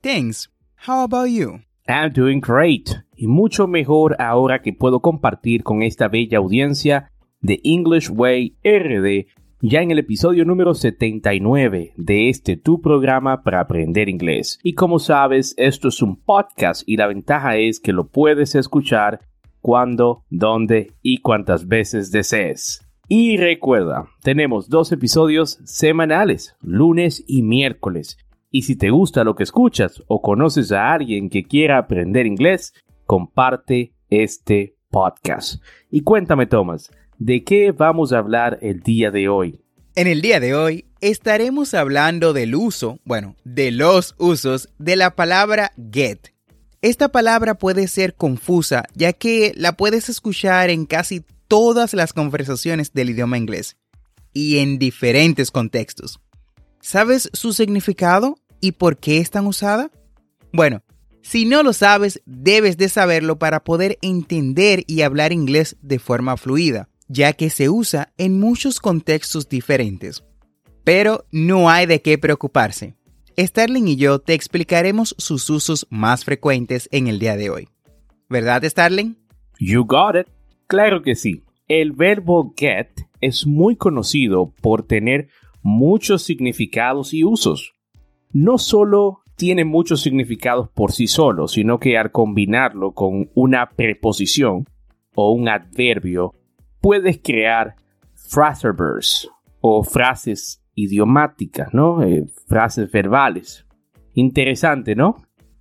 Thanks. How about you? I'm doing great. Y mucho mejor ahora que puedo compartir con esta bella audiencia de English Way RD ya en el episodio número 79 de este tu programa para aprender inglés. Y como sabes, esto es un podcast y la ventaja es que lo puedes escuchar cuando, dónde y cuántas veces desees. Y recuerda, tenemos dos episodios semanales, lunes y miércoles. Y si te gusta lo que escuchas o conoces a alguien que quiera aprender inglés, comparte este podcast. Y cuéntame, Thomas, ¿de qué vamos a hablar el día de hoy? En el día de hoy estaremos hablando del uso, bueno, de los usos de la palabra get. Esta palabra puede ser confusa ya que la puedes escuchar en casi todas las conversaciones del idioma inglés y en diferentes contextos. ¿Sabes su significado y por qué es tan usada? Bueno, si no lo sabes, debes de saberlo para poder entender y hablar inglés de forma fluida, ya que se usa en muchos contextos diferentes. Pero no hay de qué preocuparse. Starling y yo te explicaremos sus usos más frecuentes en el día de hoy. ¿Verdad, Starling? You got it. Claro que sí. El verbo get es muy conocido por tener muchos significados y usos. No solo tiene muchos significados por sí solo, sino que al combinarlo con una preposición o un adverbio, puedes crear phraserbers o frases idiomáticas, ¿no? Eh, frases verbales. Interesante, ¿no?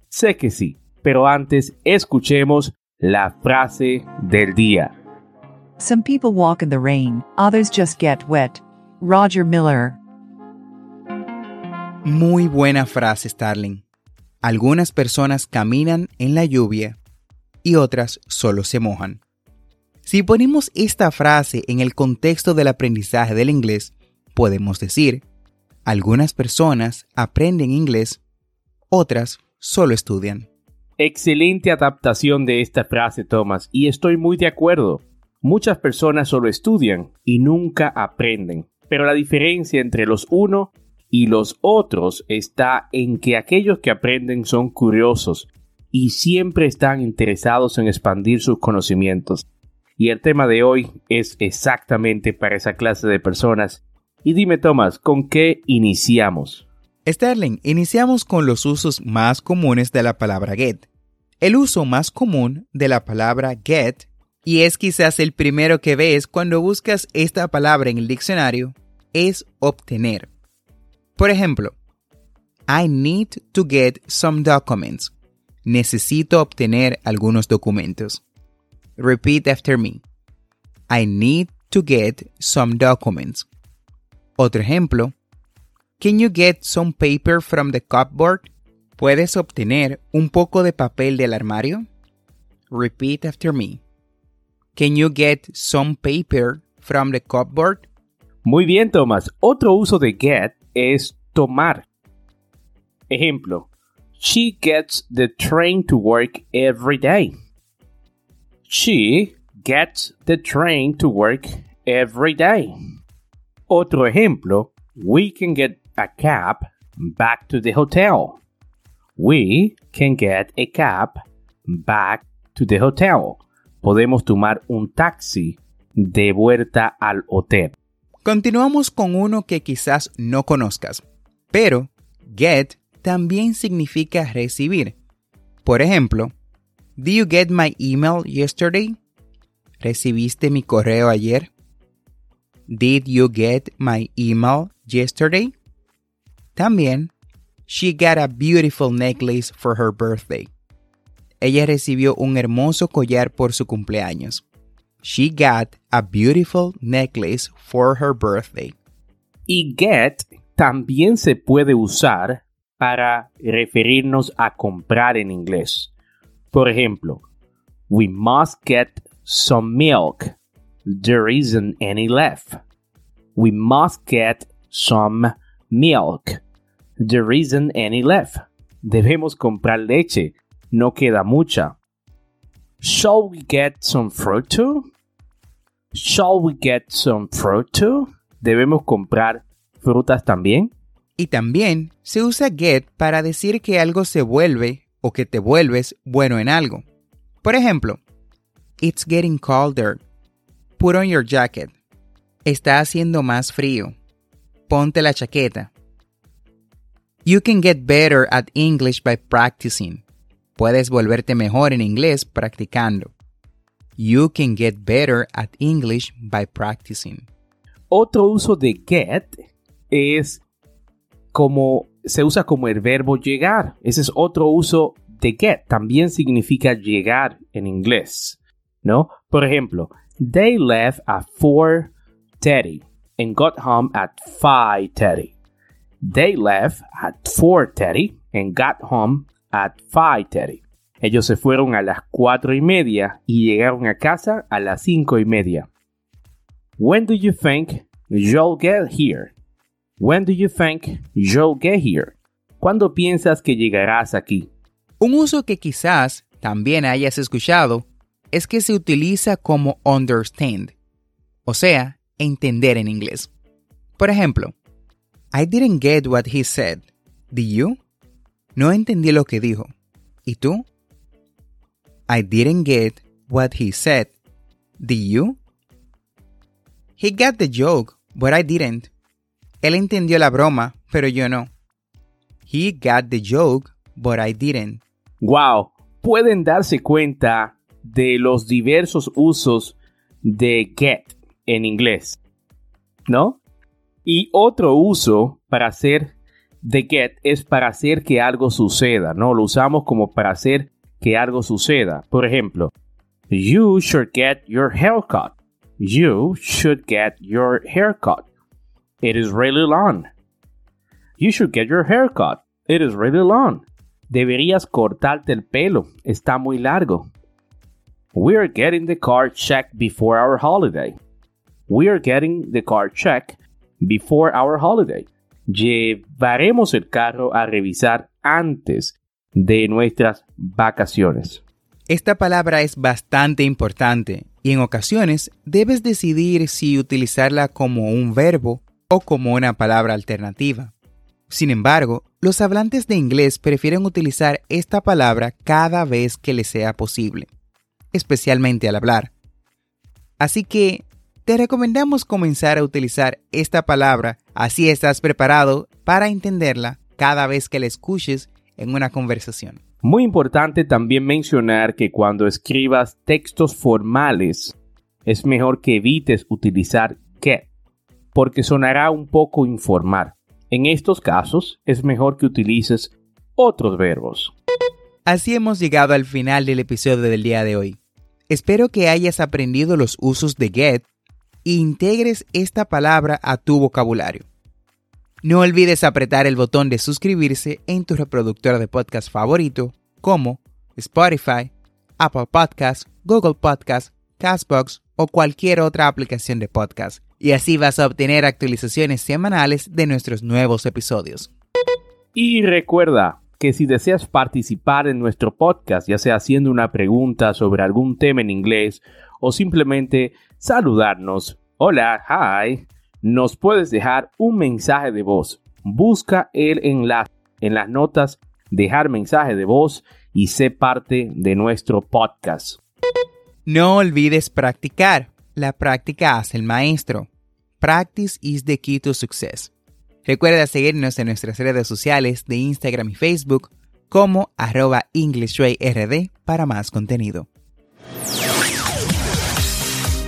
Sé que sí, pero antes escuchemos la frase del día. Some people walk in the rain, others just get wet. Roger Miller. Muy buena frase, Starling. Algunas personas caminan en la lluvia y otras solo se mojan. Si ponemos esta frase en el contexto del aprendizaje del inglés, podemos decir, algunas personas aprenden inglés, otras solo estudian. Excelente adaptación de esta frase, Thomas, y estoy muy de acuerdo. Muchas personas solo estudian y nunca aprenden. Pero la diferencia entre los uno y los otros está en que aquellos que aprenden son curiosos y siempre están interesados en expandir sus conocimientos. Y el tema de hoy es exactamente para esa clase de personas. Y dime, Thomas, ¿con qué iniciamos? Sterling, iniciamos con los usos más comunes de la palabra get. El uso más común de la palabra get y es quizás el primero que ves cuando buscas esta palabra en el diccionario, es obtener. Por ejemplo, I need to get some documents. Necesito obtener algunos documentos. Repeat after me. I need to get some documents. Otro ejemplo. Can you get some paper from the cupboard? ¿Puedes obtener un poco de papel del armario? Repeat after me. Can you get some paper from the cupboard? Muy bien, Thomas. Otro uso de get es tomar. Ejemplo. She gets the train to work every day. She gets the train to work every day. Otro ejemplo, we can get a cab back to the hotel. We can get a cab back to the hotel. Podemos tomar un taxi de vuelta al hotel. Continuamos con uno que quizás no conozcas, pero get también significa recibir. Por ejemplo, ¿Did you get my email yesterday? ¿Recibiste mi correo ayer? Did you get my email yesterday? También, she got a beautiful necklace for her birthday. Ella recibió un hermoso collar por su cumpleaños. She got a beautiful necklace for her birthday. Y get también se puede usar para referirnos a comprar en inglés. Por ejemplo, we must get some milk. There isn't any left. We must get some milk. There isn't any left. Debemos comprar leche. No queda mucha. Shall we get some fruit too? Shall we get some fruit too? Debemos comprar frutas también. Y también se usa get para decir que algo se vuelve o que te vuelves bueno en algo. Por ejemplo, It's getting colder. Put on your jacket. Está haciendo más frío. Ponte la chaqueta. You can get better at English by practicing. Puedes volverte mejor en inglés practicando. You can get better at English by practicing. Otro uso de get es como se usa como el verbo llegar. Ese es otro uso de get. También significa llegar en inglés, ¿no? Por ejemplo, they left at 4.30 and got home at 5.30. They left at 4.30 and got home at 5.30. Ellos se fueron a las cuatro y media y llegaron a casa a las cinco y media. When do you think you'll get here? When do you think you'll get here? ¿Cuándo piensas que llegarás aquí? Un uso que quizás también hayas escuchado es que se utiliza como understand, o sea, entender en inglés. Por ejemplo, I didn't get what he said. Did you? No entendí lo que dijo. ¿Y tú? I didn't get what he said. Did you? He got the joke, but I didn't. Él entendió la broma, pero yo no. He got the joke, but I didn't. Wow, pueden darse cuenta de los diversos usos de get en inglés, ¿no? Y otro uso para hacer de get es para hacer que algo suceda, ¿no? Lo usamos como para hacer que algo suceda. Por ejemplo, you should get your haircut. You should get your haircut. It is really long. You should get your haircut. It is really long. Deberías cortarte el pelo. Está muy largo. We are getting the car checked before our holiday. We are getting the car checked before our holiday. Llevaremos el carro a revisar antes de nuestras vacaciones. Esta palabra es bastante importante y en ocasiones debes decidir si utilizarla como un verbo o como una palabra alternativa. Sin embargo, los hablantes de inglés prefieren utilizar esta palabra cada vez que les sea posible, especialmente al hablar. Así que te recomendamos comenzar a utilizar esta palabra así estás preparado para entenderla cada vez que la escuches en una conversación. Muy importante también mencionar que cuando escribas textos formales es mejor que evites utilizar get, porque sonará un poco informal. En estos casos es mejor que utilices otros verbos. Así hemos llegado al final del episodio del día de hoy. Espero que hayas aprendido los usos de get e integres esta palabra a tu vocabulario. No olvides apretar el botón de suscribirse en tu reproductor de podcast favorito como Spotify, Apple Podcasts, Google Podcasts, Castbox o cualquier otra aplicación de podcast. Y así vas a obtener actualizaciones semanales de nuestros nuevos episodios. Y recuerda que si deseas participar en nuestro podcast, ya sea haciendo una pregunta sobre algún tema en inglés o simplemente saludarnos, Hola, hi. Nos puedes dejar un mensaje de voz. Busca el enlace en las notas, dejar mensaje de voz y sé parte de nuestro podcast. No olvides practicar. La práctica hace el maestro. Practice is the key to success. Recuerda seguirnos en nuestras redes sociales de Instagram y Facebook como arroba EnglishWayRD para más contenido.